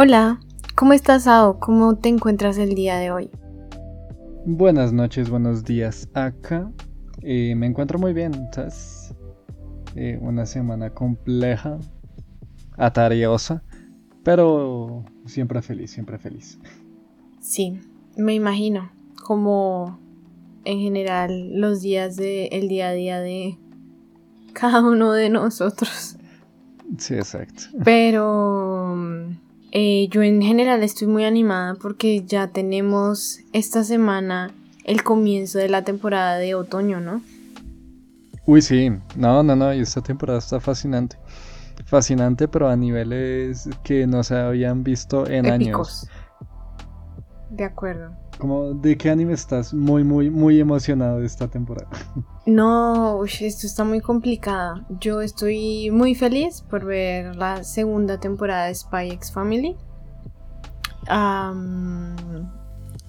Hola, ¿cómo estás, Ao? ¿Cómo te encuentras el día de hoy? Buenas noches, buenos días. Acá eh, me encuentro muy bien, ¿sabes? Eh, una semana compleja, atariosa, pero siempre feliz, siempre feliz. Sí, me imagino, como en general los días de el día a día de cada uno de nosotros. Sí, exacto. Pero eh, yo en general estoy muy animada porque ya tenemos esta semana el comienzo de la temporada de otoño, ¿no? Uy, sí, no, no, no, y esta temporada está fascinante. Fascinante, pero a niveles que no se habían visto en años. De acuerdo. Como, ¿De qué anime estás muy, muy, muy emocionado de esta temporada? No, esto está muy complicado. Yo estoy muy feliz por ver la segunda temporada de Spy X Family.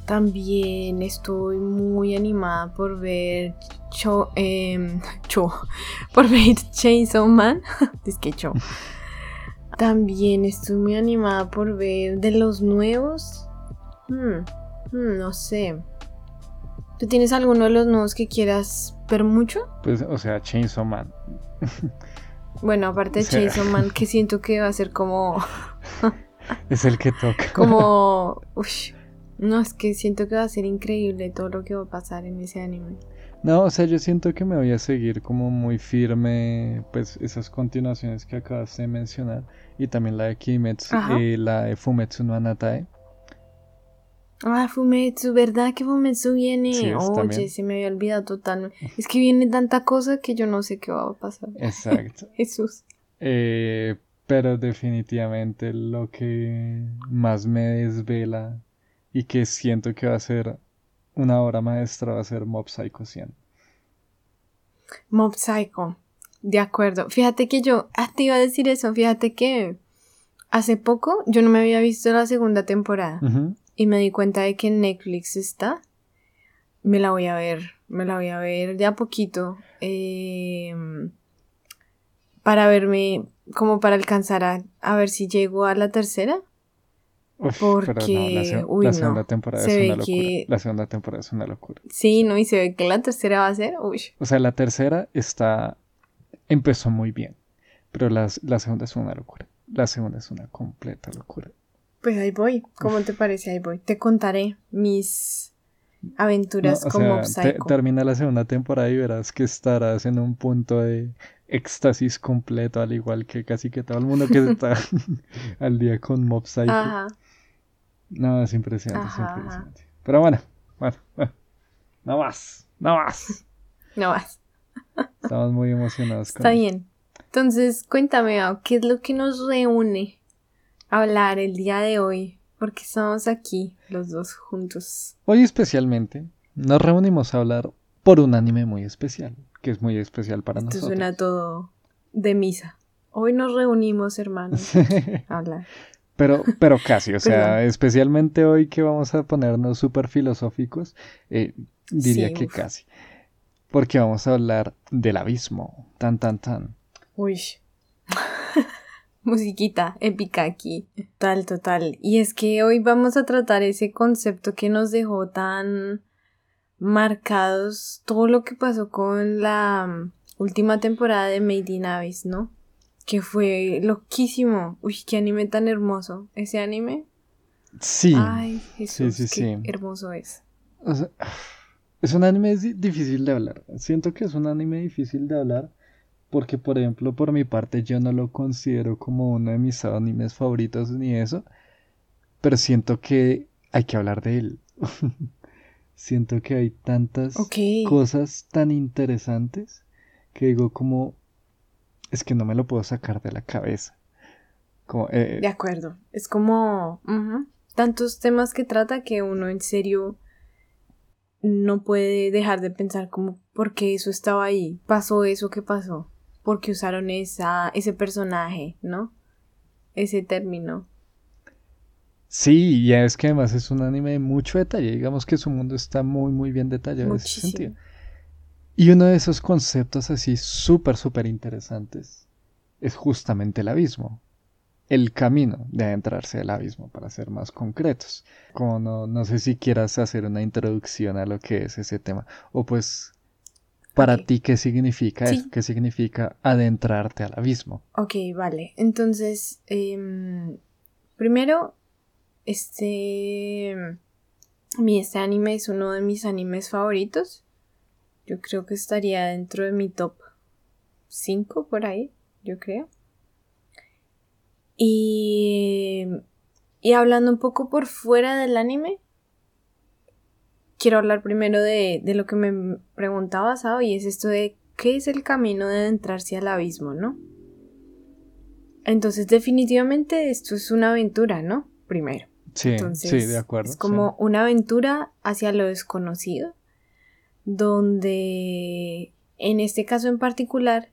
también estoy muy animada por ver Cho, em, Cho por ver Chainsaw Man. es que Cho. También estoy muy animada por ver de los nuevos. Hmm. Hmm, no sé. ¿Tú tienes alguno de los nuevos que quieras ver mucho? Pues, o sea, Chainsaw Man. bueno, aparte de Chainsaw Man, que siento que va a ser como. es el que toca. como. no, es que siento que va a ser increíble todo lo que va a pasar en ese anime. No, o sea, yo siento que me voy a seguir como muy firme, pues esas continuaciones que acabas de mencionar, y también la de Kimetsu, y eh, la de Fumetsu no Anatae. Ah, Fumetsu, ¿verdad que Fumetsu viene? Oye, se me había olvidado totalmente. Es que viene tanta cosa que yo no sé qué va a pasar. Exacto. Jesús. Eh, pero definitivamente lo que más me desvela y que siento que va a ser una obra maestra va a ser Mob Psycho 100. Mob Psycho, de acuerdo. Fíjate que yo, ah, te iba a decir eso, fíjate que hace poco yo no me había visto la segunda temporada y me di cuenta de que en Netflix está, me la voy a ver, me la voy a ver de a poquito. Em, para verme, como para alcanzar a, ver si llego a la tercera. porque, la, segunda temporada es una locura. La segunda temporada es una locura. Sí, no, y se ve que la tercera va a ser, uy. O sea, la tercera está, empezó muy bien, pero la segunda es una locura. La segunda es una completa locura. Pues ahí voy. ¿Cómo te parece? Ahí voy. Te contaré mis aventuras como Psycho. termina la segunda temporada y verás que estarás en un punto de éxtasis completo, al igual que casi que todo el mundo que está al día con Mob Psycho. Ajá. No, es impresionante, es impresionante. Pero bueno, bueno, no más, no más. No más. Estamos muy emocionados. Está bien. Entonces, cuéntame, ¿qué es lo que nos reúne hablar el día de hoy, porque estamos aquí los dos juntos. Hoy especialmente nos reunimos a hablar por un anime muy especial, que es muy especial para nosotros. Esto suena todo de misa. Hoy nos reunimos, hermanos, a hablar. Pero, pero casi, o sea, especialmente hoy que vamos a ponernos súper filosóficos, eh, diría que casi. Porque vamos a hablar del abismo, tan, tan, tan. Uy. Musiquita épica aquí. Total, total. Y es que hoy vamos a tratar ese concepto que nos dejó tan marcados todo lo que pasó con la mm, última temporada de Made in Abyss, ¿no? Que fue loquísimo. Uy, qué anime tan hermoso. Ese anime. Sí. Ay, Jesús, sí, sí, qué hermoso es. es un anime difícil de hablar. Siento que es un anime difícil de hablar porque por ejemplo por mi parte yo no lo considero como uno de mis animes favoritos ni eso, pero siento que hay que hablar de él. siento que hay tantas cosas tan interesantes que digo como es que no me lo puedo sacar de la cabeza. Como, eh, de acuerdo, es como tantos temas que trata que uno en serio no puede dejar de pensar como por qué eso estaba ahí, pasó eso que pasó porque usaron esa, ese personaje, ¿no? Ese término. Sí, y es que además es un anime de mucho detalle, digamos que su mundo está muy, muy bien detallado en ese sentido. Y uno de esos conceptos así súper, súper interesantes es justamente el abismo. el camino de adentrarse al abismo, para ser más concretos. Como no, no sé si quieras hacer una introducción a lo que es ese tema, o pues para ti, ¿qué significa eso? ¿Qué significa adentrarte al abismo? Ok, vale. Entonces, em, primero, este, mi, este anime es uno de mis animes favoritos. Yo creo que estaría dentro de mi top 5 por ahí, yo creo. Y, y hablando un poco por fuera del anime, quiero hablar primero de, lo que me preguntabas, Sao, y es esto de qué es el camino de adentrarse al abismo, ¿no? Entonces, definitivamente esto es una aventura, ¿no? Primero. Sí, sí, de acuerdo. Es como una aventura hacia lo desconocido, donde en este caso en particular,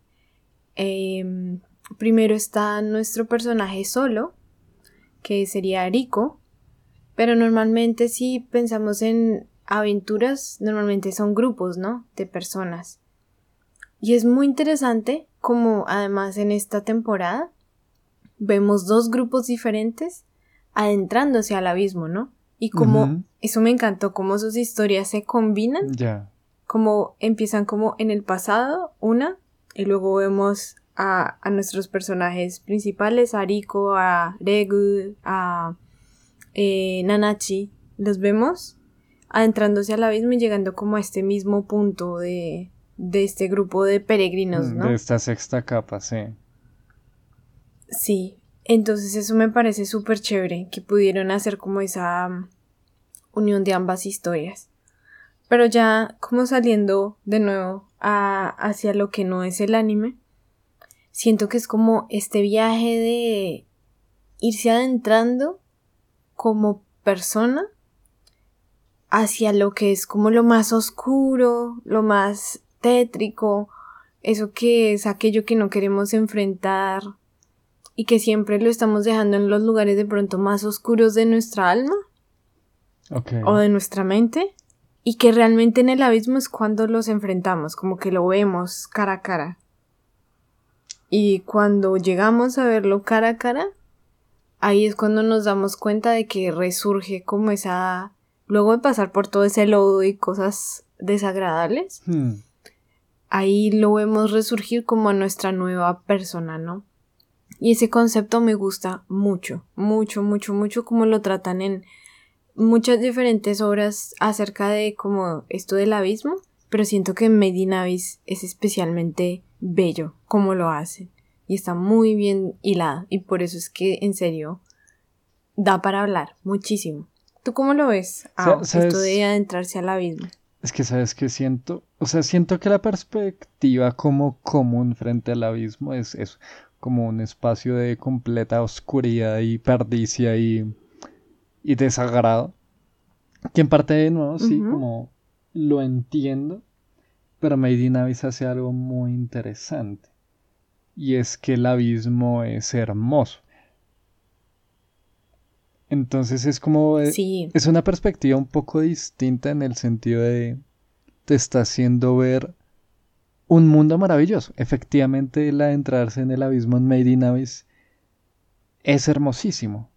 em, primero está nuestro personaje solo, que sería Rico, pero normalmente si pensamos en aventuras normalmente son grupos, ¿no? De personas. Y es muy interesante como además en esta temporada vemos dos grupos diferentes adentrándose al abismo, ¿no? Y como eso me encantó, cómo sus historias se combinan. Ya. Como empiezan como en el pasado, una, y luego vemos a, a nuestros personajes principales, a Riko, a Regu, a eh, Nanachi, los vemos adentrándose al abismo y llegando como a este mismo punto de, de este grupo de peregrinos, mm, ¿no? De esta sexta capa, sí. Sí, entonces eso me parece súper chévere, que pudieron hacer como esa um, unión de ambas historias. Pero ya como saliendo de nuevo a, hacia lo que no es el anime, siento que es como este viaje de irse adentrando como persona hacia lo que es como lo más oscuro, lo más tétrico, eso que es aquello que no queremos enfrentar y que siempre lo estamos dejando en los lugares de pronto más oscuros de nuestra alma o de nuestra mente y que realmente en el abismo es cuando los enfrentamos, como que lo vemos cara a cara. Y cuando llegamos a verlo cara a cara, ahí es cuando nos damos cuenta de que resurge como esa luego de pasar por todo ese lodo y cosas desagradables, hmm. ahí lo vemos resurgir como nuestra nueva persona, ¿no? Y ese concepto me gusta mucho, mucho, mucho, mucho como lo tratan en muchas diferentes obras acerca de como esto del abismo, pero siento que Made in Abyss es especialmente bello como lo hacen y está muy bien hilada y por eso es que en serio da para hablar muchísimo. ¿Tú cómo lo ves? Ah, esto de adentrarse al abismo. Es que sabes que siento, o sea, siento que la perspectiva como común frente al abismo es eso, como un espacio de completa oscuridad y perdicia y, y desagrado. Que en parte de nuevo, sí, como lo entiendo, pero Made in Abyss hace algo muy interesante. Y es que el abismo es hermoso. Entonces es como... Eh, es una perspectiva un poco distinta en el sentido de... Te está haciendo ver un mundo maravilloso. Efectivamente, el adentrarse en el abismo en Made in Abyss es hermosísimo.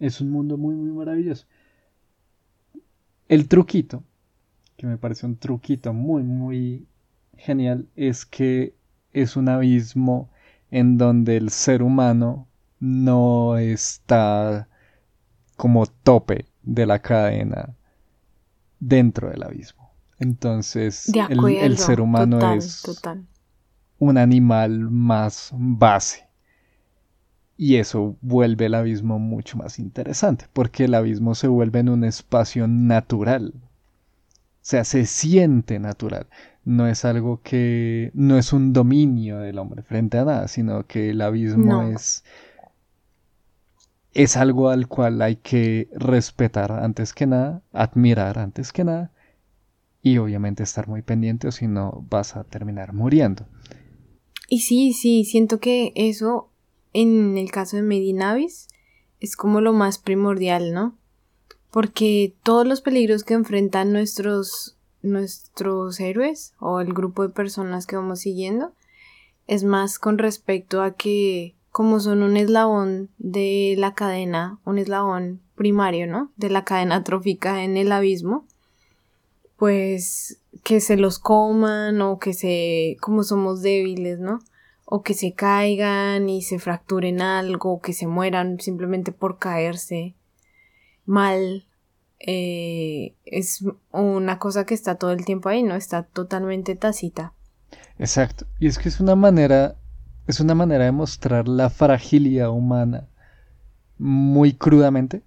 Es un mundo muy, muy maravilloso. El truquito, que me parece un truquito muy, muy genial, es que es un abismo en donde el ser humano no está como tope de la cadena dentro del abismo. Entonces, el, ser humano es un animal más base. Y eso vuelve el abismo mucho más interesante, porque el abismo se vuelve en un espacio natural. O sea, se siente natural. No es algo que. no es un dominio del hombre frente a nada, sino que el abismo es es algo al cual hay que respetar antes que nada, admirar antes que nada y obviamente estar muy pendiente o si no vas a terminar muriendo. Y sí, sí, siento que eso en el caso de Medinavis es como lo más primordial, ¿no? Porque todos los peligros que enfrentan nuestros nuestros héroes o el grupo de personas que vamos siguiendo es más con respecto a que como son un eslabón de la cadena, un eslabón primario, ¿no? De la cadena trófica en el abismo, pues que se los coman o que se, como somos débiles, ¿no? O que se caigan y se fracturen algo, o que se mueran simplemente por caerse mal. Eh, es una cosa que está todo el tiempo ahí, ¿no? Está totalmente tácita. Exacto. Y es que es una manera es una manera de mostrar la fragilidad humana muy crudamente,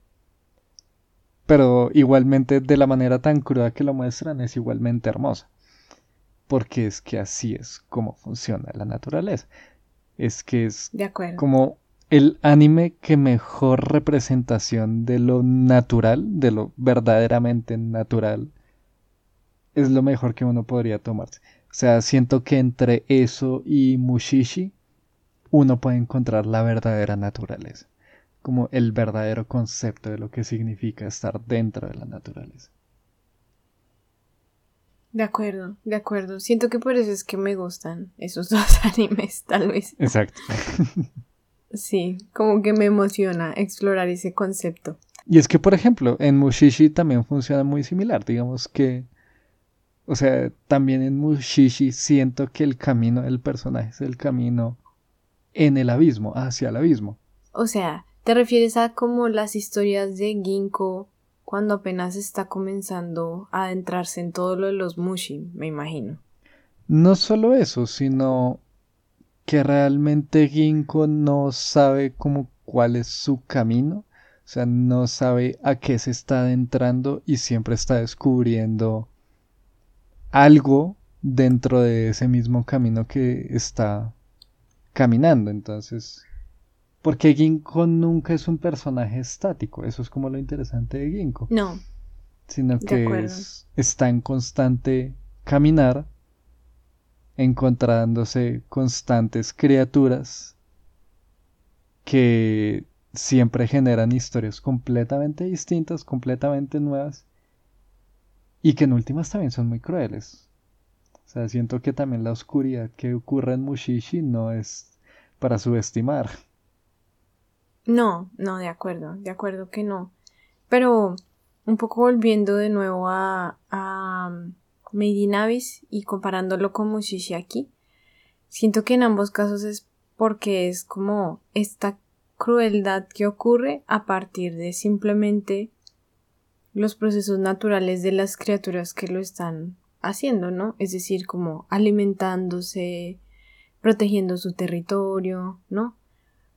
pero igualmente de la manera tan cruda que lo muestran es igualmente hermosa, porque es que así es como funciona la naturaleza. Es que es como el anime que mejor representación de lo natural, de lo verdaderamente natural, es lo mejor que uno podría tomarse. O sea, siento que entre eso y Mushishi uno puede encontrar la verdadera naturaleza, como el verdadero concepto de lo que significa estar dentro de la naturaleza. De acuerdo, de acuerdo. Siento que por eso es que me gustan esos dos animes, tal vez. Exacto. sí, como que me emociona explorar ese concepto. Y es que, por ejemplo, en Mushishi también funciona muy similar. Digamos que, o sea, también en Mushishi siento que el camino del personaje es el camino en el abismo, hacia el abismo. O sea, ¿te refieres a como las historias de Ginkgo cuando apenas está comenzando a adentrarse en todo lo de los Mushi, me imagino? No solo eso, sino que realmente Ginkgo no sabe como cuál es su camino, o sea, no sabe a qué se está adentrando y siempre está descubriendo algo dentro de ese mismo camino que está caminando. Entonces, porque Ginkgo nunca es un personaje estático, eso es como lo interesante de Ginkgo. No. Sino que está en constante caminar, encontrándose constantes criaturas que siempre generan historias completamente distintas, completamente nuevas y que en últimas también son muy crueles. O sea, siento que también la oscuridad que ocurre en Mushishi no es para subestimar. No, no, de acuerdo, de acuerdo que no. Pero un poco volviendo de nuevo a, a um, Made in Abyss y comparándolo con Mushishi aquí, siento que en ambos casos es porque es como esta crueldad que ocurre a partir de simplemente los procesos naturales de las criaturas que lo están haciendo, ¿no? Es decir, como alimentándose, protegiendo su territorio, ¿no?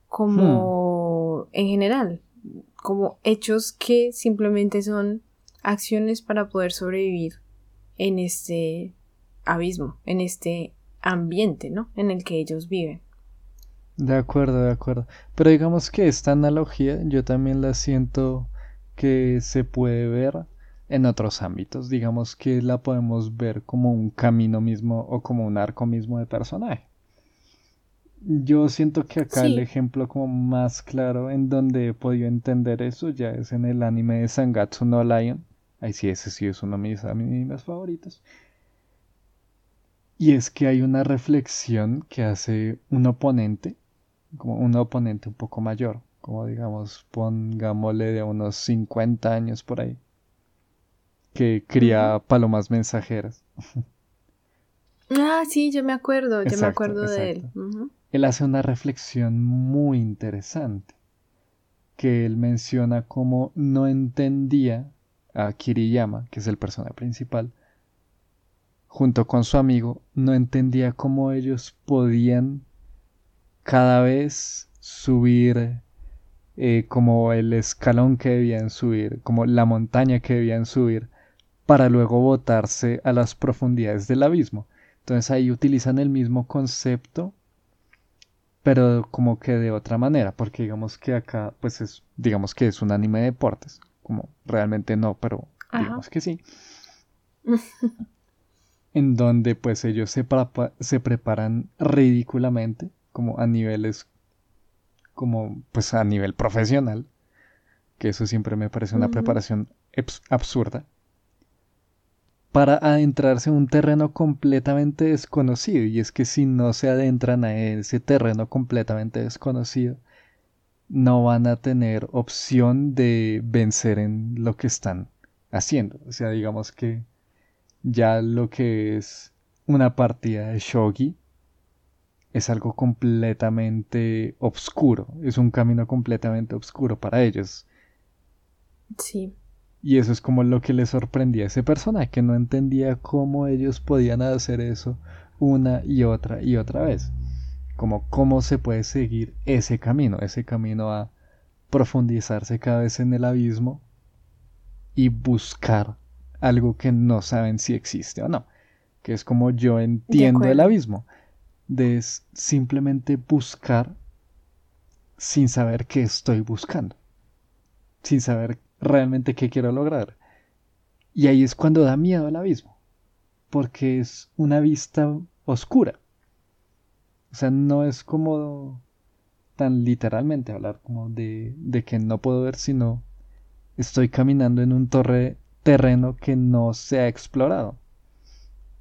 Como hmm. en general, como hechos que simplemente son acciones para poder sobrevivir en este abismo, en este ambiente, ¿no? En el que ellos viven. De acuerdo, de acuerdo. Pero digamos que esta analogía yo también la siento que se puede ver en otros ámbitos. Digamos que la podemos ver como un camino mismo o como un arco mismo de personaje. Yo siento que acá el ejemplo como más claro en donde he podido entender eso ya es en el anime de Sangatsu no Lion. Ahí sí, ese sí es uno de mis animes favoritos. Y es que hay una reflexión que hace un oponente, como un oponente un poco mayor, como digamos, pongámosle de unos 50 años por ahí que cría palomas mensajeras. Ah, sí, yo me acuerdo, yo me acuerdo de él. Él hace una reflexión muy interesante, que él menciona como no entendía a Kiriyama, que es el personaje principal, junto con su amigo, no entendía cómo ellos podían cada vez subir eh, como el escalón que debían subir, como la montaña que debían subir, para luego botarse a las profundidades del abismo. Entonces ahí utilizan el mismo concepto, pero como que de otra manera, porque digamos que acá, pues es, digamos que es un anime de deportes, como realmente no, pero digamos que sí. en donde pues ellos se, se preparan ridículamente, como a niveles, como pues a nivel profesional, que eso siempre me parece una preparación absurda para adentrarse en un terreno completamente desconocido. Y es que si no se adentran a ese terreno completamente desconocido, no van a tener opción de vencer en lo que están haciendo. O sea, digamos que ya lo que es una partida de shogi es algo completamente oscuro, es un camino completamente oscuro para ellos. Sí. Y eso es como lo que le sorprendía a ese personaje, que no entendía cómo ellos podían hacer eso una y otra y otra vez. Como cómo se puede seguir ese camino, ese camino a profundizarse cada vez en el abismo y buscar algo que no saben si existe o no. Que es como yo entiendo el abismo. De simplemente buscar sin saber qué estoy buscando. Sin saber realmente qué quiero lograr. Y ahí es cuando da miedo el abismo, porque es una vista oscura. O sea, no es como tan literalmente hablar como de, de que no puedo ver, sino estoy caminando en un torre terreno que no se ha explorado,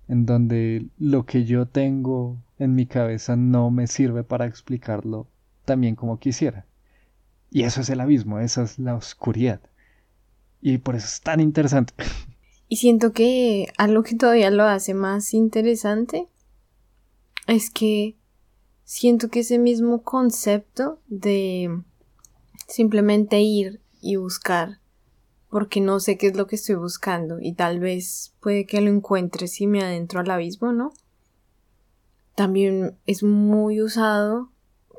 en donde lo que yo tengo en mi cabeza no me sirve para explicarlo también como quisiera. Y eso es el abismo, esa es la oscuridad. Y por eso es tan interesante. Y siento que algo que todavía lo hace más interesante es que siento que ese mismo concepto de simplemente ir y buscar porque no sé qué es lo que estoy buscando y tal vez puede que lo encuentre si me adentro al abismo, ¿no? También es muy usado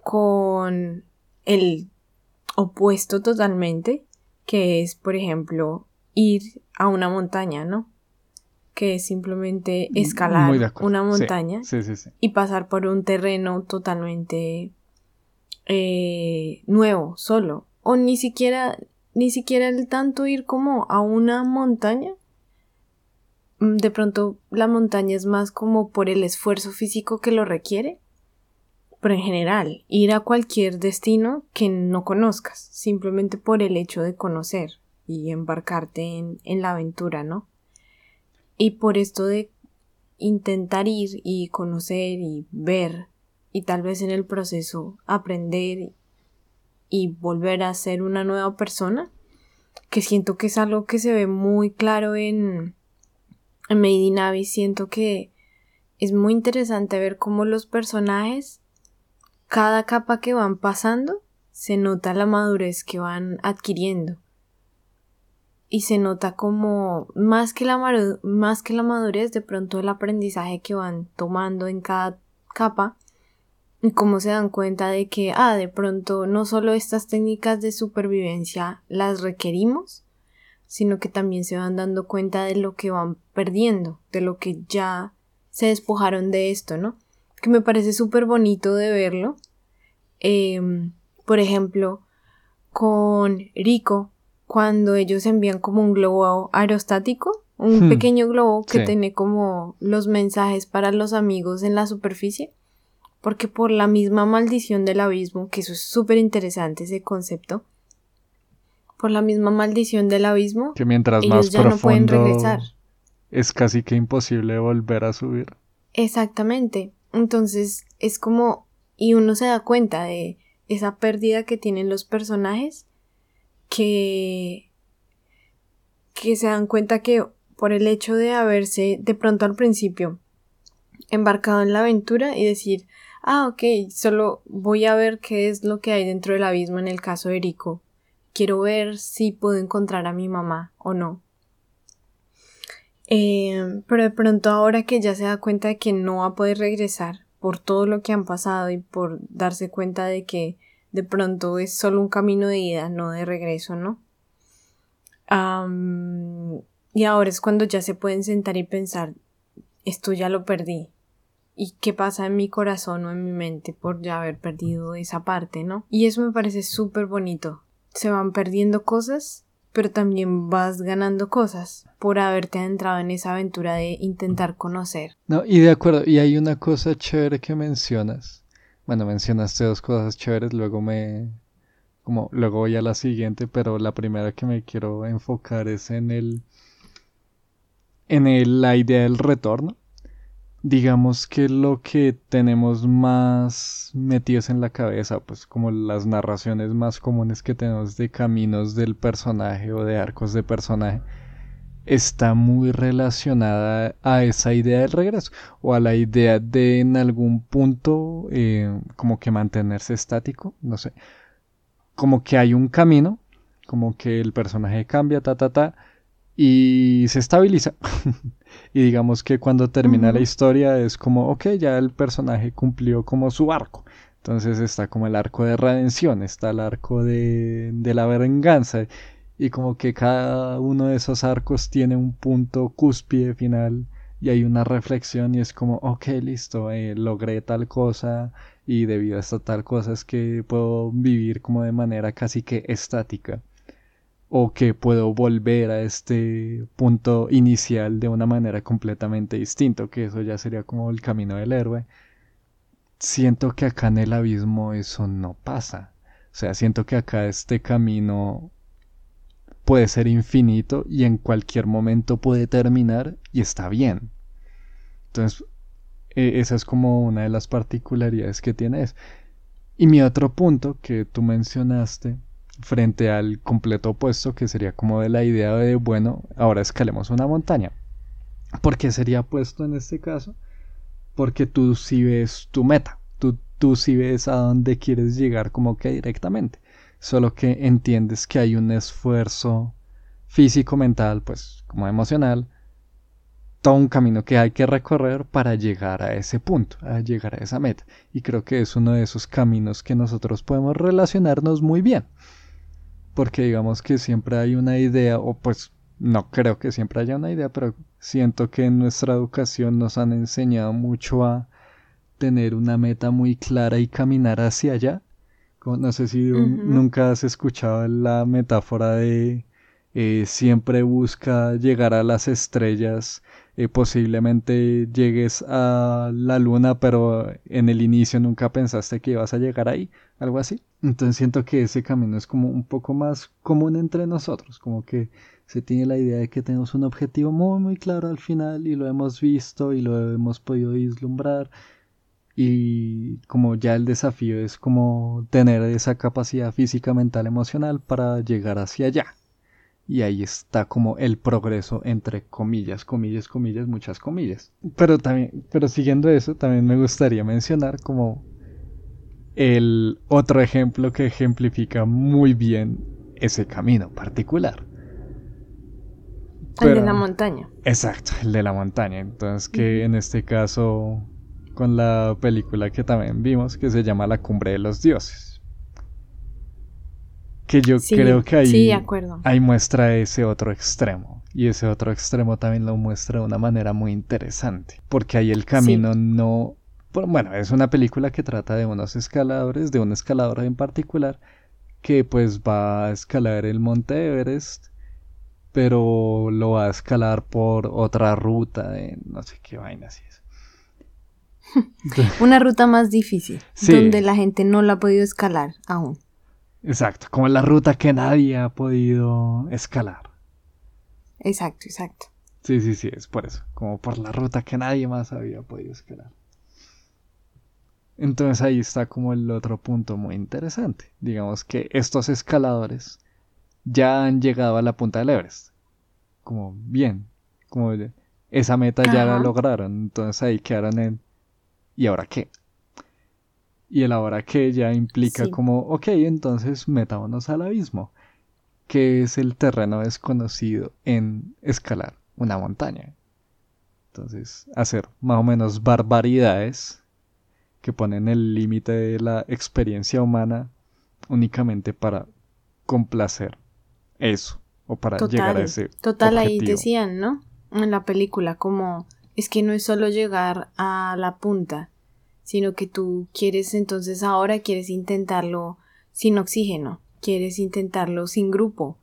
con el opuesto totalmente, que es, por ejemplo, ir a una montaña, ¿no? Que es simplemente escalar una montaña y pasar por un terreno totalmente eh, nuevo, solo. O ni siquiera, ni siquiera el tanto ir como a una montaña. Mm, de pronto la montaña es más como por el esfuerzo físico que lo requiere pero en general, ir a cualquier destino que no conozcas, simplemente por el hecho de conocer y embarcarte en, en la aventura, ¿no? Y por esto de intentar ir y conocer y ver y tal vez en el proceso aprender y volver a ser una nueva persona, que siento que es algo que se ve muy claro en, en Made in Abyss, siento que es muy interesante ver cómo los personajes cada capa que van pasando se nota la madurez que van adquiriendo. Y se nota como más que, la más que la madurez, de pronto el aprendizaje que van tomando en cada capa y cómo se dan cuenta de que, ah, de pronto no solo estas técnicas de supervivencia las requerimos, sino que también se van dando cuenta de lo que van perdiendo, de lo que ya se despojaron de esto, ¿no? Que me parece súper bonito de verlo. Em, por ejemplo, con Rico, cuando ellos envían como un globo aerostático, un hmm. pequeño globo que tiene como los mensajes para los amigos en la superficie, porque por la misma maldición del abismo, que eso es súper interesante ese concepto, por la misma maldición del abismo, que mientras más ya no pueden regresar. Es casi que imposible volver a subir. Exactamente. Entonces es como, y uno se da cuenta de esa pérdida que tienen los personajes que, que se dan cuenta que por el hecho de haberse de pronto al principio embarcado en la aventura y decir, ah, ok, solo voy a ver qué es lo que hay dentro del abismo en el caso de Rico. Quiero ver si puedo encontrar a mi mamá o no. Eh, pero de pronto ahora que ya se da cuenta de que no va a poder regresar por todo lo que han pasado y por darse cuenta de que de pronto es solo un camino de ida, no de regreso, ¿no? y ahora es cuando ya se pueden sentar y pensar, esto ya lo perdí. ¿Y qué pasa en mi corazón o en mi mente por ya haber perdido esa parte, ¿no? Y eso me parece súper bonito. Se van perdiendo cosas pero también vas ganando cosas por haberte adentrado en esa aventura de intentar conocer. No, y de acuerdo, y hay una cosa chévere que mencionas. Bueno, mencionaste dos cosas chéveres, luego me como luego voy a la siguiente, pero la primera que me quiero enfocar es en el en la idea del retorno, digamos que lo que tenemos más metidos en la cabeza, pues como las narraciones más comunes que tenemos de caminos del personaje o de arcos de personaje, está muy relacionada a esa idea del regreso o a la idea de en algún punto eh, como que mantenerse estático, no sé, como que hay un camino, como que el personaje cambia, ta, ta, ta, y se estabiliza. y digamos que cuando termina la historia es como, ok, ya el personaje cumplió como su arco. Entonces está como el arco de redención, está el arco de, de la venganza. Y como que cada uno de esos arcos tiene un punto cúspide final y hay una reflexión y es como, ok, listo, eh, logré tal cosa y debido a esta tal cosa es que puedo vivir como de manera casi que estática o que puedo volver a este punto inicial de una manera completamente distinta, que eso ya sería como el camino del héroe. Siento que acá en el abismo eso no pasa. O sea, siento que acá este camino puede ser infinito y en cualquier momento puede terminar y está bien. Entonces, e, esa es como una de las particularidades que tiene. Y mi otro punto que tú mencionaste frente al completo opuesto que sería como de la idea de, bueno, ahora escalemos una montaña. ¿Por qué sería puesto en este caso? Porque tú sí ves tu meta, tú, tú sí ves a dónde quieres llegar como que directamente, solo que entiendes que hay un esfuerzo físico, mental, pues como emocional, todo un camino que hay que recorrer para llegar a ese punto, a llegar a esa meta. Y creo que es uno de esos caminos que nosotros podemos relacionarnos muy bien porque digamos que siempre hay una idea, o pues no creo que siempre haya una idea, pero siento que en nuestra educación nos han enseñado mucho a tener una meta muy clara y caminar hacia allá. No sé si nunca has escuchado la metáfora de eh, siempre busca llegar a las estrellas, eh, posiblemente llegues a la luna, pero en el inicio nunca pensaste que ibas a llegar ahí, algo así. Entonces siento que ese camino es como un poco más común entre nosotros, como que se tiene la idea de que tenemos un objetivo muy muy claro al final y lo hemos visto y lo hemos podido vislumbrar y como ya el desafío es como tener esa capacidad física, mental, emocional para llegar hacia allá. Y ahí está como el progreso entre comillas, comillas, comillas, muchas comillas. Pero también, pero siguiendo eso, también me gustaría mencionar como el otro ejemplo que ejemplifica muy bien ese camino particular. el de la montaña. Exacto, el de la montaña. Entonces que en este caso con la película que también vimos que se llama La cumbre de los dioses. Que yo creo que ahí, ahí muestra ese otro extremo. Y ese otro extremo también lo muestra de una manera muy interesante. Porque ahí el camino no bueno, es una película que trata de unos escaladores, de un escalador en particular, que pues va a escalar el monte Everest, pero lo va a escalar por otra ruta de no sé qué vaina así es. una ruta más difícil, donde la gente no la ha podido escalar aún. Exacto, como la ruta que nadie ha podido escalar. Exacto, exacto. Sí, sí, sí, es por eso, como por la ruta que nadie más había podido escalar. Entonces ahí está como el otro punto muy interesante. Digamos que estos escaladores ya han llegado a la punta del Everest. Como bien, como esa meta ya la lograron. Entonces ahí quedaron en ¿y ahora qué? Y el ahora qué ya implica como, ok, entonces metámonos al abismo, que es el terreno desconocido en escalar una montaña. Entonces, hacer más o menos barbaridades que ponen el límite de la experiencia humana únicamente para complacer eso o para llegar a ese total ahí decían no en la película como es que no es solo llegar a la punta sino que tú quieres entonces ahora quieres intentarlo sin oxígeno quieres intentarlo sin grupo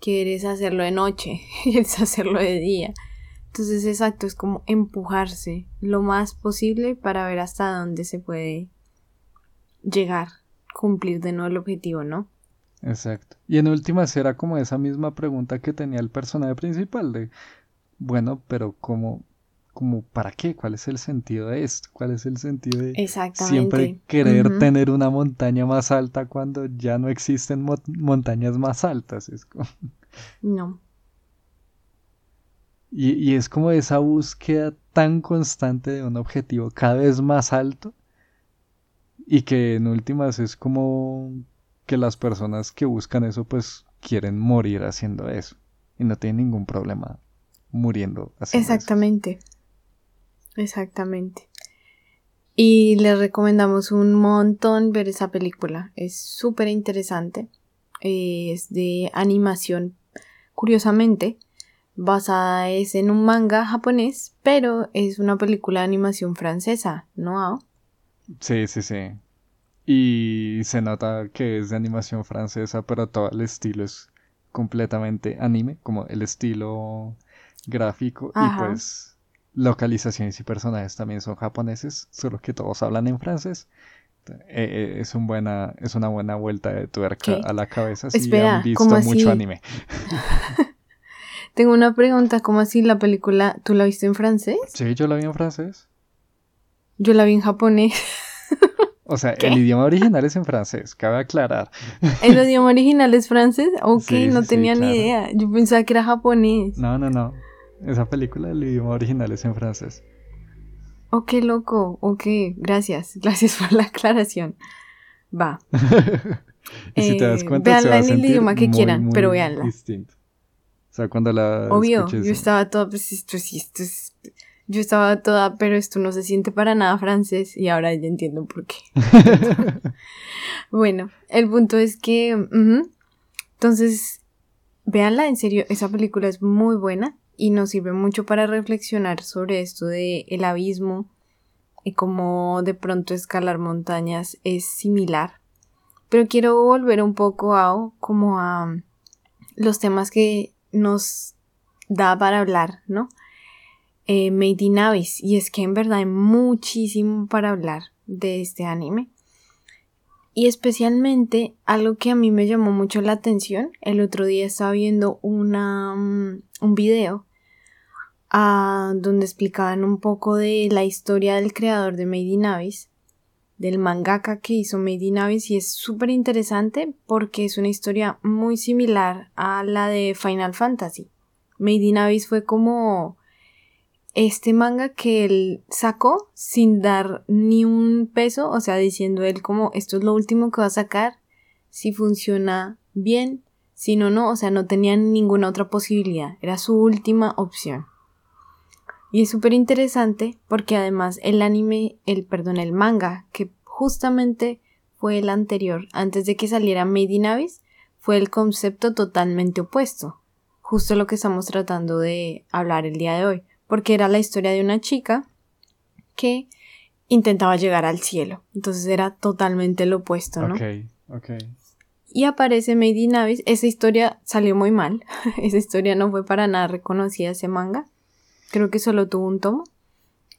quieres hacerlo de noche quieres hacerlo de día entonces, exacto, es como empujarse lo más posible para ver hasta dónde se puede llegar, cumplir de nuevo el objetivo, ¿no? Exacto. Y en últimas era como esa misma pregunta que tenía el personaje principal de, bueno, pero ¿cómo, como para qué? ¿Cuál es el sentido de esto? ¿Cuál es el sentido de siempre querer tener una montaña más alta cuando ya no existen montañas más altas? Es como... No. Y, y, es como esa búsqueda tan constante de un objetivo cada vez más alto y que en últimas es como que las personas que buscan eso pues quieren morir haciendo eso y no tienen ningún problema muriendo haciendo Exactamente. Exactamente. Y les recomendamos un montón ver esa película. Es súper interesante. Es de animación, curiosamente, basada es en un manga japonés, pero es una película de animación francesa, ¿no? Sí, sí, sí. Y se nota que es de animación francesa, pero todo el estilo es completamente anime, como el estilo gráfico y pues localizaciones y personajes también son japoneses, solo que todos hablan en francés. Eh, eh, es, un buena, es una buena vuelta de tuerca a la cabeza si han visto mucho anime. Tengo una pregunta, ¿cómo así la película, tú la viste en francés? Sí, yo la vi en francés. Yo la vi en japonés. O sea, el idioma original es en francés, cabe aclarar. ¿El idioma original es francés? Ok, no tenía ni idea. Yo pensaba que era japonés. No, no, no. Esa película, el idioma original es en francés. Ok, loco. Ok, gracias. Gracias por la aclaración. Va. y si te das eh, cuenta, veanla en el idioma que quieran, pero veanla. Distinto. O sea, cuando la. Obvio, yo estaba todo. Pues esto, esto es yo estaba toda, pero esto no se siente para nada francés y ahora ya entiendo por qué. bueno, el punto es que, entonces, véanla, en serio, esa película es muy buena y nos sirve mucho para reflexionar sobre esto de el abismo y cómo de pronto escalar montañas es similar. Pero quiero volver un poco a como a los temas que nos da para hablar, ¿no? eh, Made in Abyss. Y es que en verdad hay muchísimo para hablar de este anime. Y especialmente algo que a mí me llamó mucho la atención. El otro día estaba viendo una, mm, un video ah, donde explicaban un poco de la historia del creador de Made in Abyss, del mangaka que hizo Made in Abyss y es súper interesante porque es una historia muy similar a la de Final Fantasy. Made in Abyss fue como este manga que él sacó sin dar ni un peso, o sea, diciendo él como esto es lo último que va a sacar, si funciona bien, si no, no, o sea, no tenía ninguna otra posibilidad, era su última opción. Y es súper interesante porque además el anime, el, perdón, el manga, que justamente fue el anterior, antes de que saliera Made in Abyss, fue el concepto totalmente opuesto, justo lo que estamos tratando de hablar el día de hoy porque era la historia de una chica que intentaba llegar al cielo. Entonces era totalmente lo opuesto, ¿no? Ok, ok. Y aparece Made in. Esa historia salió muy mal. Esa historia no fue para nada reconocida ese manga. Creo que solo tuvo un tomo.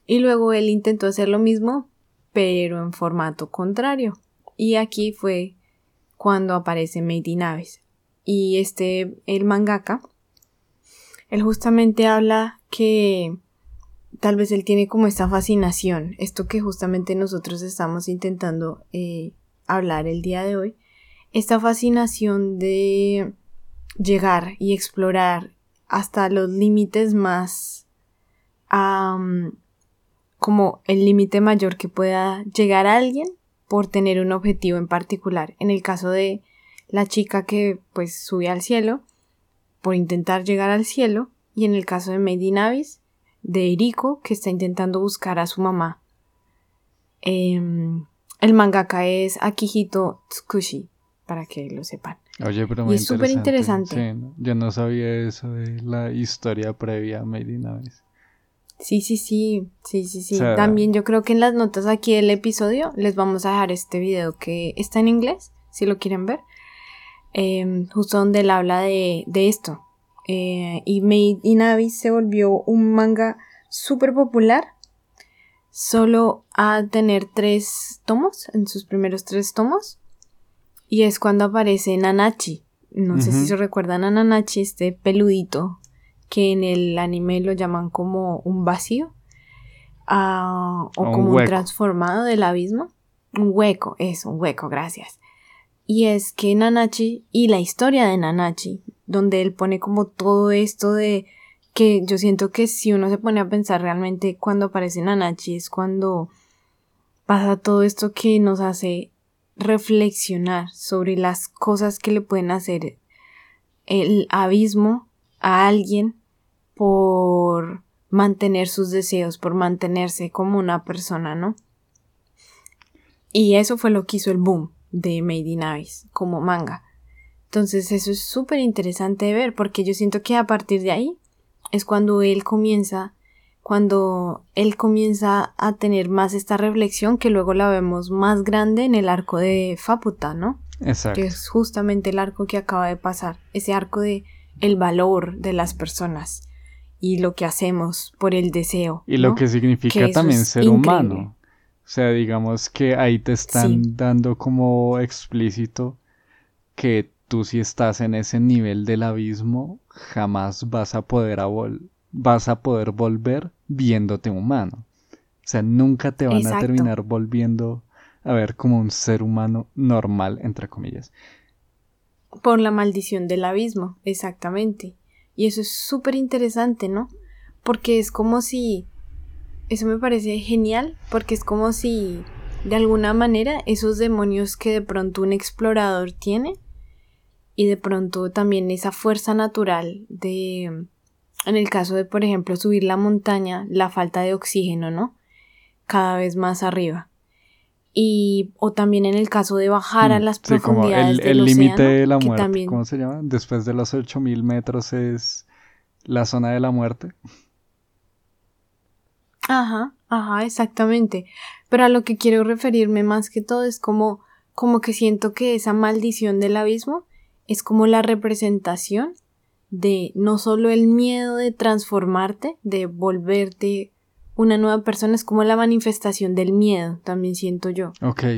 Y luego él intentó hacer lo mismo, pero en formato contrario. Y aquí fue cuando aparece Made in. Y este, el mangaka, él justamente habla que tal vez él tiene como esta fascinación, esto que justamente nosotros estamos intentando eh, hablar el día de hoy, esta fascinación de llegar y explorar hasta los límites más como el límite mayor que pueda llegar alguien por tener un objetivo en particular. En el caso de la chica que pues sube al cielo, por intentar llegar al cielo, y en el caso de Made de Eriko, que está intentando buscar a su mamá. Em, el mangaka es Akihito Tsukushi, para que lo sepan. Oye, pero muy es súper interesante. Yo no sabía eso de la historia previa a Made in Sí, sí, sí, sí, sí, sí. También yo creo que en las notas aquí del episodio les vamos a dejar este video que está en inglés, si lo quieren ver. Em, justo donde él habla de, de esto, eh, y Made in Abyss se volvió un manga súper popular. Solo a tener tres tomos, en sus primeros tres tomos. Y es cuando aparece Nanachi. No sé si se recuerdan a Nanachi, este peludito que en el anime lo llaman como un vacío ah, o como un transformado del abismo. Un hueco, es un hueco, gracias. Y es que Nanachi y la historia de Nanachi, donde él pone como todo esto de que yo siento que si uno se pone a pensar realmente cuando aparece Nanachi es cuando pasa todo esto que nos hace reflexionar sobre las cosas que le pueden hacer el abismo a alguien por mantener sus deseos, por mantenerse como una persona, ¿no? Y eso fue lo que hizo el boom de Made in Abyss como manga. Entonces eso es súper interesante de ver porque yo siento que a partir de ahí es cuando él comienza, cuando él comienza a tener más esta reflexión que luego la vemos más grande en el arco de Faputa, ¿no? Exacto. Que es justamente el arco que acaba de pasar, ese arco de el valor de las personas y lo que hacemos por el deseo. Y lo que significa también ser humano. O sea, digamos que ahí te están dando como explícito que tú si estás en ese nivel del abismo, jamás vas a poder, vas a poder volver viéndote humano. O sea, nunca te van a terminar volviendo a ver como un ser humano normal, entre comillas. Por la maldición del abismo, exactamente. Y eso es súper interesante, ¿no? Porque es como si... Eso me parece genial, porque es como si, de alguna manera, esos demonios que de pronto un explorador tiene, y de pronto también esa fuerza natural de, en el caso de, por ejemplo, subir la montaña, la falta de oxígeno, ¿no? Cada vez más arriba. Y, o también en el caso de bajar a mm, las profundidades el, el límite de la muerte, ¿cómo se llama? Después de los 8000 metros es la zona de la muerte. Ajá, ajá, exactamente. Pero a lo que quiero referirme más que todo es como, como que siento que esa maldición del abismo es como la representación de no solo el miedo de transformarte, de volverte una nueva persona, es como la manifestación del miedo, también siento yo.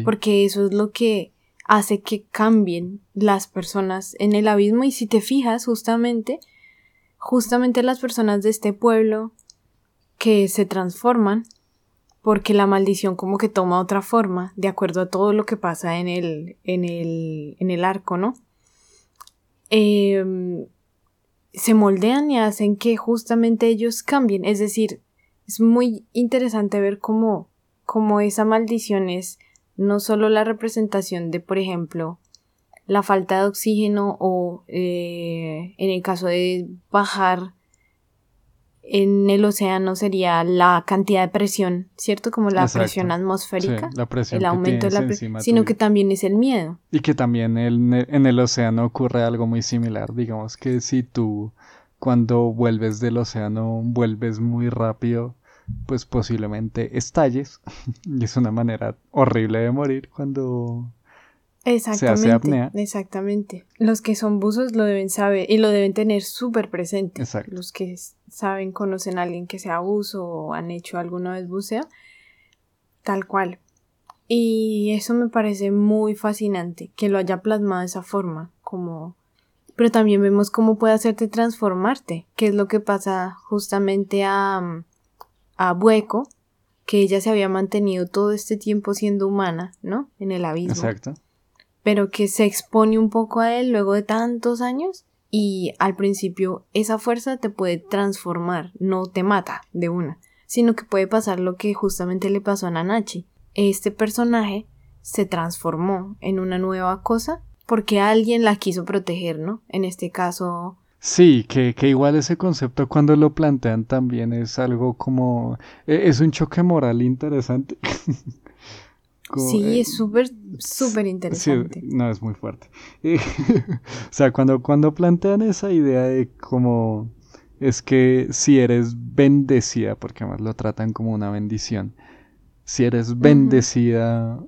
Porque eso es lo que hace que cambien las personas en el abismo y si te fijas justamente, justamente las personas de este pueblo que se transforman porque la maldición como que toma otra forma de acuerdo a todo lo que pasa en el, en el, en el arco, ¿no? Em, se moldean y hacen que justamente ellos cambien. Es decir, es muy interesante ver cómo, cómo esa maldición es no solo la representación de, por ejemplo, la falta de oxígeno o eh, en el caso de bajar en el océano sería la cantidad de presión, ¿cierto? Como la presión atmosférica, la presión el aumento de la presión, sino que también es el miedo. Y que también en el océano ocurre algo muy similar, digamos que si tú cuando vuelves del océano vuelves muy rápido, pues posiblemente estalles y es una manera horrible de morir cuando Exactamente, Exactamente. Los que son buzos lo deben saber y lo deben tener súper presente. Los que saben, conocen a alguien que sea buzo o han hecho alguna vez buceo, tal cual. Y eso me parece muy fascinante, que lo haya plasmado de esa forma, como... Pero también vemos cómo puede hacerte transformarte, que es lo que pasa justamente a, a Bueco, que ella se había mantenido todo este tiempo siendo humana, ¿no? En el abismo. Exacto pero que se expone un poco a él luego de tantos años y al principio esa fuerza te puede transformar, no te mata de una, sino que puede pasar lo que justamente le pasó a Nanachi. Este personaje se transformó en una nueva cosa porque alguien la quiso proteger, ¿no? En este caso... Sí, que, que igual ese concepto cuando lo plantean también es algo como... E, es un choque moral interesante. sí, es súper, súper interesante. no, es muy fuerte. o sea, cuando, cuando plantean esa idea de cómo es que si eres bendecida, porque además lo tratan como una bendición, si eres bendecida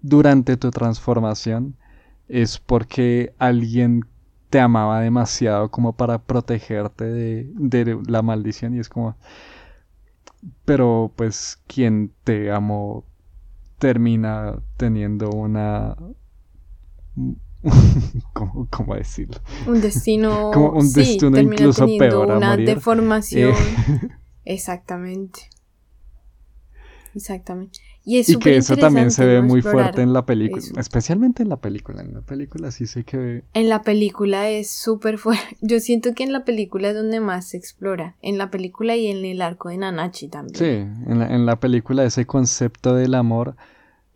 durante tu transformación, es porque alguien te amaba demasiado como para protegerte de, de la maldición y es como, pero pues quien te amó termina teniendo una ¿Cómo, decirlo? Un destino. Como un destino incluso peor. Una deformación. Eh. Exactamente. Exactamente. Y, que eso también se ve muy fuerte en la película, especialmente en la película. En la película sí sé que... En la película es súper fuerte. Yo siento que en la película es donde más se explora. En la película y en el arco de Nanachi también. Sí, en la, en la película ese concepto del amor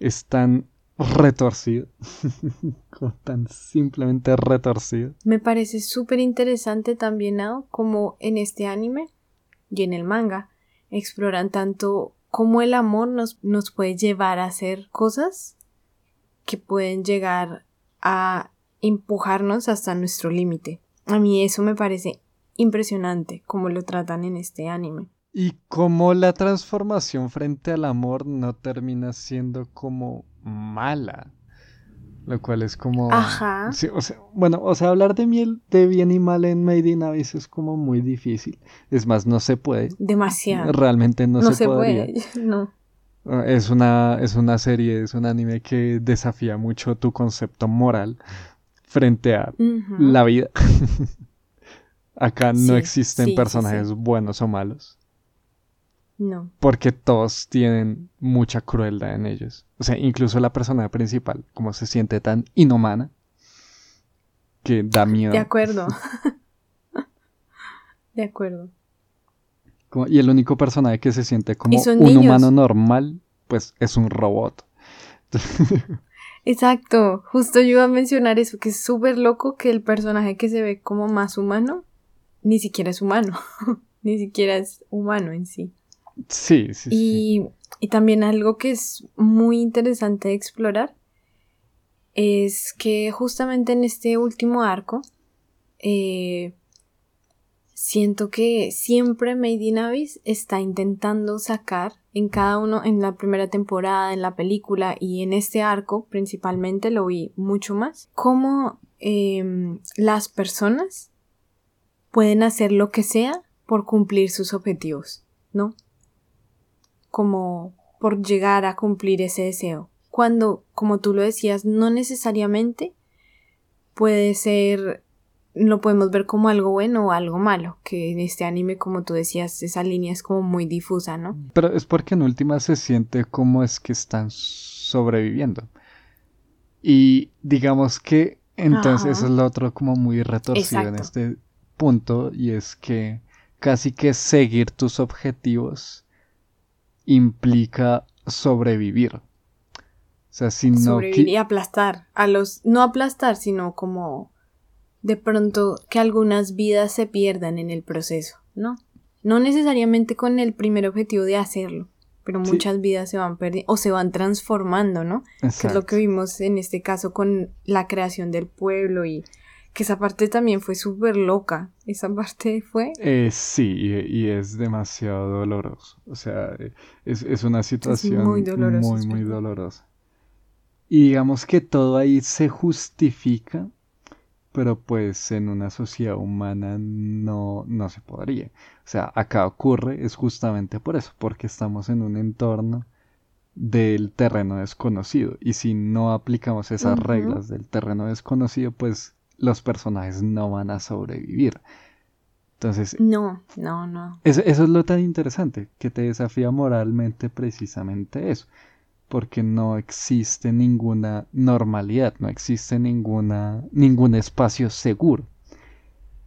es tan retorcido. tan simplemente retorcido. Me parece súper interesante también, ¿no? Como en este anime y en el manga exploran tanto cómo el amor nos, nos puede llevar a hacer cosas que pueden llegar a empujarnos hasta nuestro límite. A mí eso me parece impresionante como lo tratan en este anime. Y cómo la transformación frente al amor no termina siendo como mala. Lo cual es como. Ajá. o sea, bueno, o sea, hablar de miel de bien y mal en Made in Abyss es como muy difícil. Es más, no se puede. Demasiado. Realmente no, se, puede. No. Ah, es una, es una serie, es un anime que desafía mucho tu concepto moral frente a la vida. Acá no existen personajes buenos o malos. No. Porque todos tienen mucha crueldad en ellos. O sea, incluso la persona principal, como se siente tan inhumana, que da miedo. De acuerdo. de acuerdo. y el único personaje que se siente como un humano normal, pues es un robot. Exacto, justo yo iba a mencionar eso, que es súper loco que el personaje que se ve como más humano, ni siquiera es humano, ni siquiera es humano en sí. Sí, sí, y, Y también algo que es muy interesante de explorar es que justamente en este último arco eh, siento que siempre Made in Abyss está intentando sacar en cada uno, en la primera temporada, en la película y en este arco principalmente lo vi mucho más, cómo em, las personas pueden hacer lo que sea por cumplir sus objetivos, ¿no? Como por llegar a cumplir ese deseo. Cuando, como tú lo decías, no necesariamente puede ser, lo podemos ver como algo bueno o algo malo, que en este anime, como tú decías, esa línea es como muy difusa, ¿no? Pero es porque en última se siente como es que están sobreviviendo. Y digamos que entonces eso es lo otro como muy retorcido en este punto y es que casi que seguir tus objetivos implica sobrevivir. O sea, si no... Sobrevivir y aplastar. A los... No aplastar, sino como... De pronto que algunas vidas se pierdan en el proceso, ¿no? No necesariamente con el primer objetivo de hacerlo, pero muchas vidas se van perdiendo o se van transformando, ¿no? Que es lo que vimos en este caso con la creación del pueblo y que esa parte también fue súper loca. Esa parte fue... Eh, sí, y, es demasiado doloroso. O sea, es, una situación muy, muy, muy dolorosa. Y digamos que todo ahí se justifica, pero pues en una sociedad humana no, no se podría. O sea, acá ocurre es justamente por eso, porque estamos en un entorno del terreno desconocido. Y si no aplicamos esas reglas del terreno desconocido, pues los personajes no van a sobrevivir. Entonces... No, no, no. Eso, es lo tan interesante, que te desafía moralmente precisamente eso. Porque no existe ninguna normalidad, no existe ninguna, ningún espacio seguro.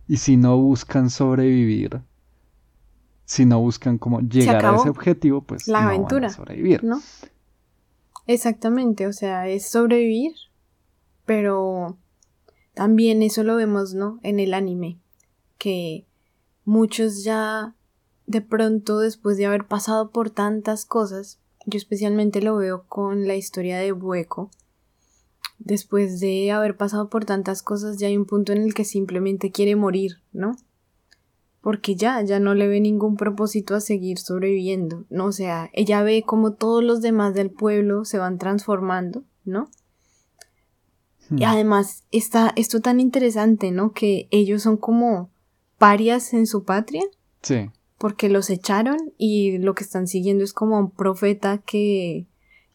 Y si no buscan sobrevivir, si no buscan como llegar a ese objetivo, pues la no aventura, van a sobrevivir. ¿no? Exactamente, o sea, es sobrevivir, pero también eso lo vemos, ¿no? En el anime, que muchos ya de pronto después de haber pasado por tantas cosas, yo especialmente lo veo con la historia de Bueco, después de haber pasado por tantas cosas ya hay un punto en el que simplemente quiere morir, ¿no? Porque ya, ya no le ve ningún propósito a seguir sobreviviendo, ¿no? O sea, ella ve como todos los demás del pueblo se van transformando, ¿no? Y hmm. además está esto tan interesante, ¿no? Que ellos son como parias en su patria. Sí. Porque los echaron y lo que están siguiendo es como un profeta que,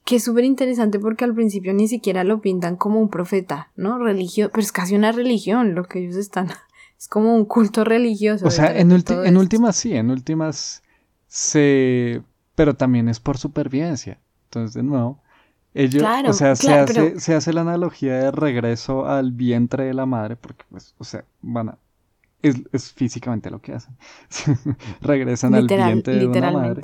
que es súper interesante porque al principio ni siquiera lo pintan como un profeta, ¿no? Religio, pero es casi una religión lo que ellos están. Es como un culto religioso. O sea, en, en últimas sí, en últimas se... Pero también es por supervivencia. Entonces, de nuevo, ellos, o sea, se, hace, se hace la analogía de regreso al vientre de la madre, porque, pues, o sea, van a, es, es físicamente lo que hacen. Regresan al vientre de una madre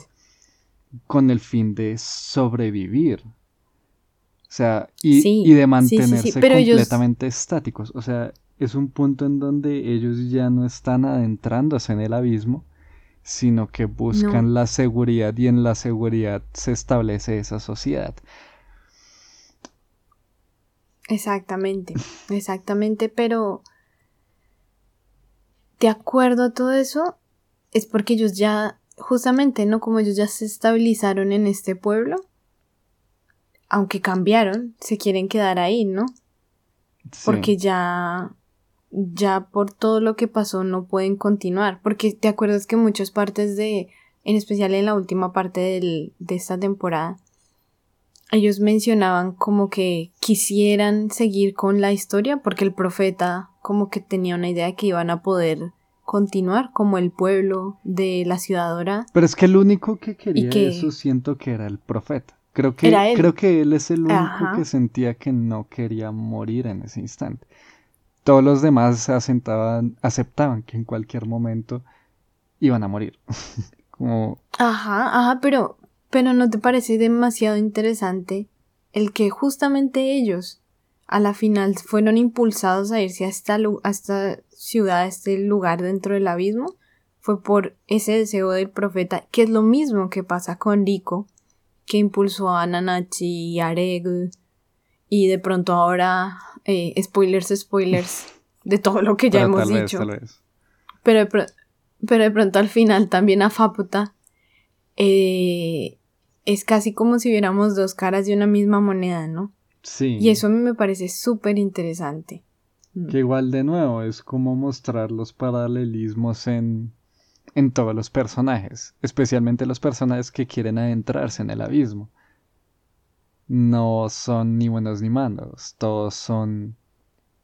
con el fin de sobrevivir. O sea, y, de mantenerse completamente estáticos. O sea, es un punto en donde ellos ya no están adentrándose en el abismo, sino que buscan la seguridad y en la seguridad se establece esa sociedad. Exactamente, exactamente, pero de acuerdo a todo eso, es porque ellos ya justamente, ¿no? Como ellos ya se estabilizaron en este pueblo, aunque cambiaron, se quieren quedar ahí, ¿no? Porque ya, ya por todo lo que pasó no pueden continuar. Porque te acuerdas que muchas partes de, en especial en la última parte del, de esta temporada, ellos mencionaban como que quisieran seguir con la historia porque el profeta como que tenía una idea de que iban a poder continuar como el pueblo de la ciudad Pero es que el único que quería eso siento que era el profeta. Creo que, creo que él es el único que sentía que no quería morir en ese instante. Todos los demás asentaban, aceptaban que en cualquier momento iban a morir. como... Ajá, ajá, pero, pero ¿no te parece demasiado interesante el que justamente ellos a la final fueron impulsados a irse a esta, ciudad, a este lugar dentro del abismo, fue por ese deseo del profeta, que es lo mismo que pasa con Rico, que impulsó a Nanachi y a Areg, y de pronto ahora, eh, spoilers, spoilers, de todo lo que ya hemos dicho. Pero, de pero de pronto al final también a Faputa. Eh, es casi como si viéramos dos caras de una misma moneda, ¿no? Y eso a mí me parece súper interesante. Mm. Que igual de nuevo es como mostrar los paralelismos en, en todos los personajes, especialmente los personajes que quieren adentrarse en el abismo. No son ni buenos ni malos, todos son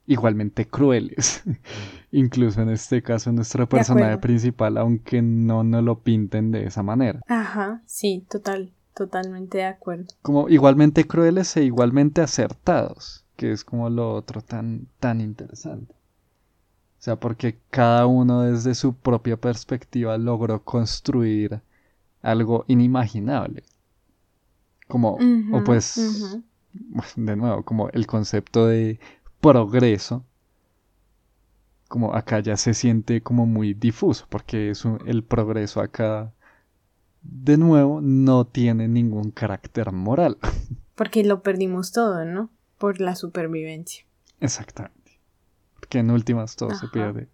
igualmente crueles. Incluso en este caso nuestro personaje principal, aunque no nos lo pinten de esa manera. Ajá, sí, total. Totalmente de acuerdo. Como igualmente crueles e igualmente acertados, que es como lo otro tan, tan interesante. O sea, porque cada uno desde su propia perspectiva logró construir algo inimaginable. Como, o pues, de nuevo, como el concepto de progreso, como acá ya se siente como muy difuso, porque es el progreso acá de nuevo, no tiene ningún carácter moral. Porque lo perdimos todo, ¿no? Por la supervivencia. Exactamente. Porque en últimas todo se pierde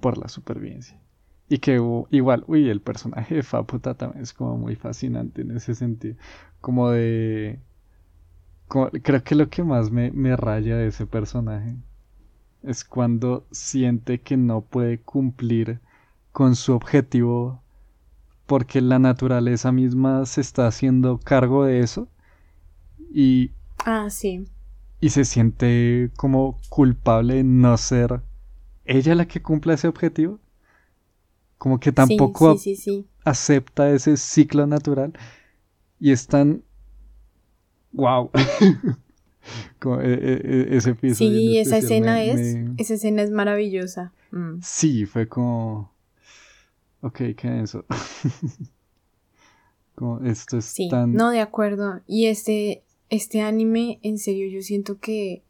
por la supervivencia. Y que igual, uy, el personaje de Faputa también es como muy fascinante en ese sentido. Como de... creo que lo que más me, me raya de ese personaje es cuando siente que no puede cumplir con su objetivo porque la naturaleza misma se está haciendo cargo de eso y ah sí. y se siente como culpable de no ser ella la que cumpla ese objetivo. Como que tampoco acepta ese ciclo natural y es tan wow como e, e, e, ese episodio sí esa escena es esa escena es maravillosa. Mm. sí fue como Ok, ¿qué es eso? Como esto es sí, No, de acuerdo. Y este, este anime, en serio, yo siento que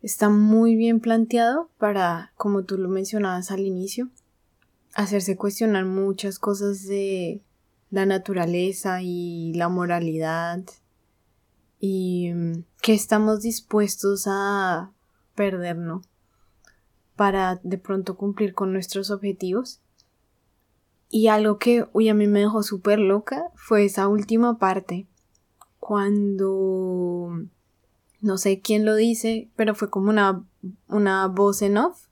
está muy bien planteado para, como tú lo mencionabas al inicio, hacerse cuestionar muchas cosas de la naturaleza y la moralidad y mm, que estamos dispuestos a perder, ¿no? Para de pronto cumplir con nuestros objetivos. Y algo que, uy, a mí me dejó súper loca fue esa última parte. Cuando, no sé quién lo dice, pero fue como una, una voz en off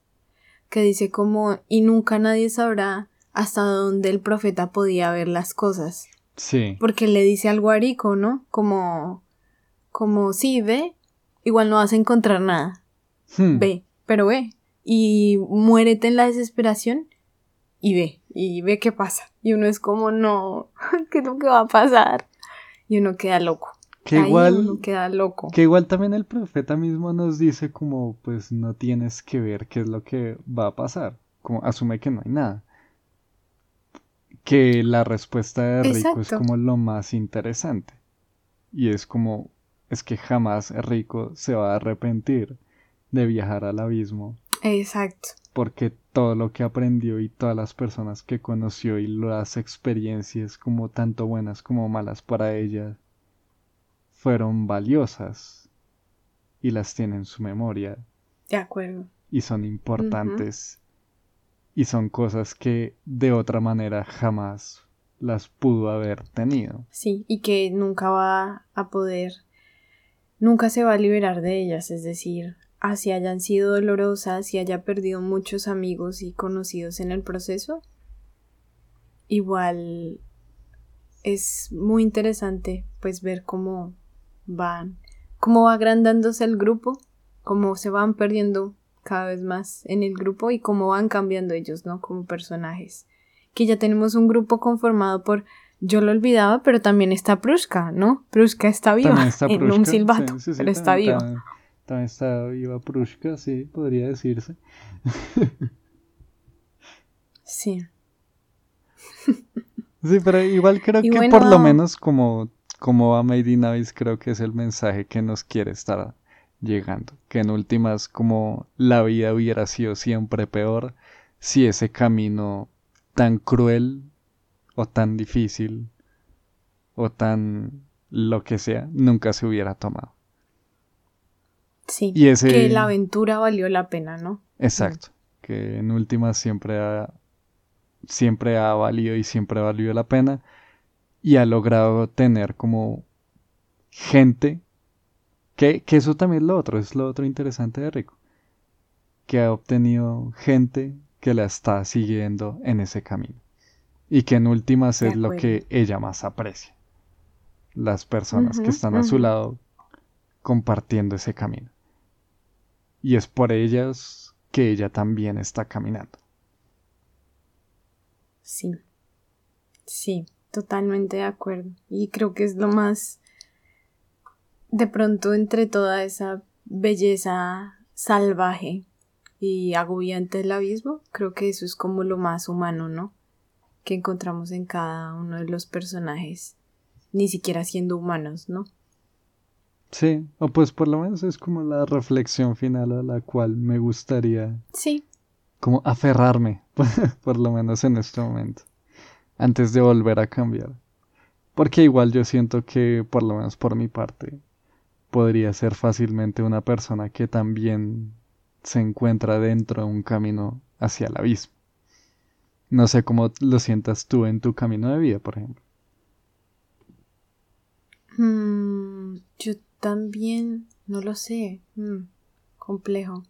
que dice como, y nunca nadie sabrá hasta dónde el profeta podía ver las cosas. Sí. Porque le dice algo a Rico, ¿no? Como, como, sí, ve, igual no vas a encontrar nada. Hmm. Ve, pero ve. Y muérete en la desesperación y ve, y ve qué pasa. Y uno es como, no, ¿qué es lo que va a pasar? Y uno queda loco. Que igual, uno queda loco. Que igual también el profeta mismo nos dice como, pues no tienes que ver qué es lo que va a pasar. Como asume que no hay nada. Que la respuesta de Rico es como lo más interesante. Y es como, es que jamás Rico se va a arrepentir de viajar al abismo. Exacto. Porque todo lo que aprendió y todas las personas que conoció y las experiencias como tanto buenas como malas para ella fueron valiosas y las tiene en su memoria. De acuerdo. Y son importantes y son cosas que de otra manera jamás las pudo haber tenido. Sí, y que nunca va a poder, nunca se va a liberar de ellas, es decir, así hayan sido dolorosas y haya perdido muchos amigos y conocidos en el proceso, igual es muy interesante pues ver cómo van, cómo va agrandándose el grupo, cómo se van perdiendo cada vez más en el grupo y cómo van cambiando ellos, ¿no? Como personajes. Que ya tenemos un grupo conformado por yo lo olvidaba, pero también está Pruska, ¿no? Pruska está viva en un silbato, pero está viva. También está viva Prushka, sí, podría decirse. sí. Sí, pero igual creo que por lo menos como, como va Made in Abyss, creo que es el mensaje que nos quiere estar llegando. Que en últimas, como la vida hubiera sido siempre peor si ese camino tan cruel o tan difícil o tan lo que sea nunca se hubiera tomado. Sí, que la aventura valió la pena, ¿no? Exacto, que en última siempre ha, siempre ha valido y siempre ha valido la pena y ha logrado tener como gente, que, que eso también es lo otro, es lo otro interesante de Rico, que ha obtenido gente que la está siguiendo en ese camino y que en últimas es lo que ella más aprecia, las personas que están a su lado compartiendo ese camino y es por ellas que ella también está caminando. Sí, sí, totalmente de acuerdo. Y creo que es lo más, de pronto, entre toda esa belleza salvaje y agobiante del abismo, creo que eso es como lo más humano, ¿no? Que encontramos en cada uno de los personajes, ni siquiera siendo humanos, ¿no? Sí, o pues por lo menos es como la reflexión final a la cual me gustaría. Sí. Como aferrarme, por lo menos en este momento, antes de volver a cambiar. Porque igual yo siento que, por lo menos por mi parte, podría ser fácilmente una persona que también se encuentra dentro de un camino hacia el abismo. No sé cómo lo sientas tú en tu camino de vida, por ejemplo. Mm, también, no lo sé, mm, complejo.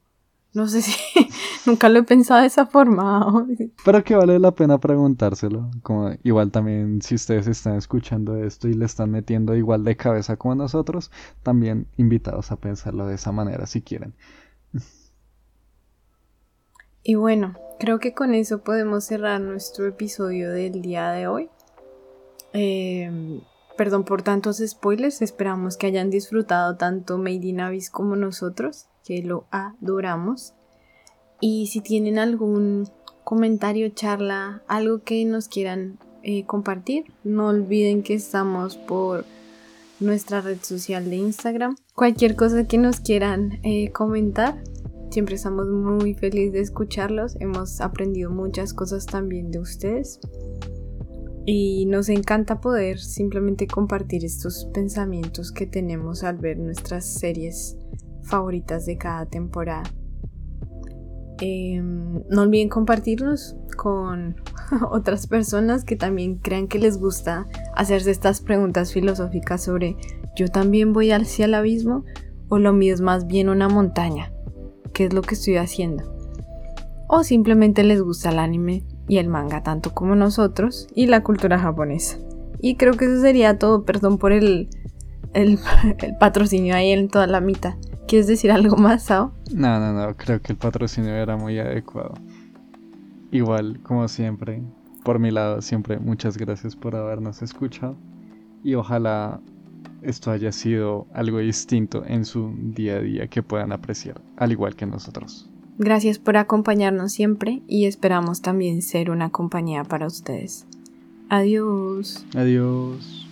No sé si nunca lo he pensado de esa forma. Pero que vale la pena preguntárselo. Como igual también si ustedes están escuchando esto y le están metiendo igual de cabeza como nosotros, también invitados a pensarlo de esa manera si quieren. Y bueno, creo que con eso podemos cerrar nuestro episodio del día de hoy. Eh, Perdón por tantos spoilers, esperamos que hayan disfrutado tanto Made in Abyss como nosotros, que lo adoramos. Y si tienen algún comentario, charla, algo que nos quieran eh, compartir, no olviden que estamos por nuestra red social de Instagram. Cualquier cosa que nos quieran eh, comentar, siempre estamos muy felices de escucharlos. Hemos aprendido muchas cosas también de ustedes y nos encanta poder simplemente compartir estos pensamientos que tenemos al ver nuestras series favoritas de cada temporada. Em, no olviden compartirnos con otras personas que también crean que les gusta hacerse estas preguntas filosóficas sobre yo también voy hacia el abismo o lo mío es más bien una montaña, qué es lo que estoy haciendo. O simplemente les gusta el anime y el manga tanto como nosotros y la cultura japonesa. Y creo que eso sería todo. Perdón por el, el, patrocinio ahí en toda la mitad. ¿Quieres decir algo más, Sao? No, no, no. Creo que el patrocinio era muy adecuado. Igual, como siempre, por mi lado, siempre muchas gracias por habernos escuchado. Y ojalá esto haya sido algo distinto en su día a día que puedan apreciar, al igual que nosotros. Gracias por acompañarnos siempre y esperamos también ser una compañía para ustedes. Adiós. Adiós.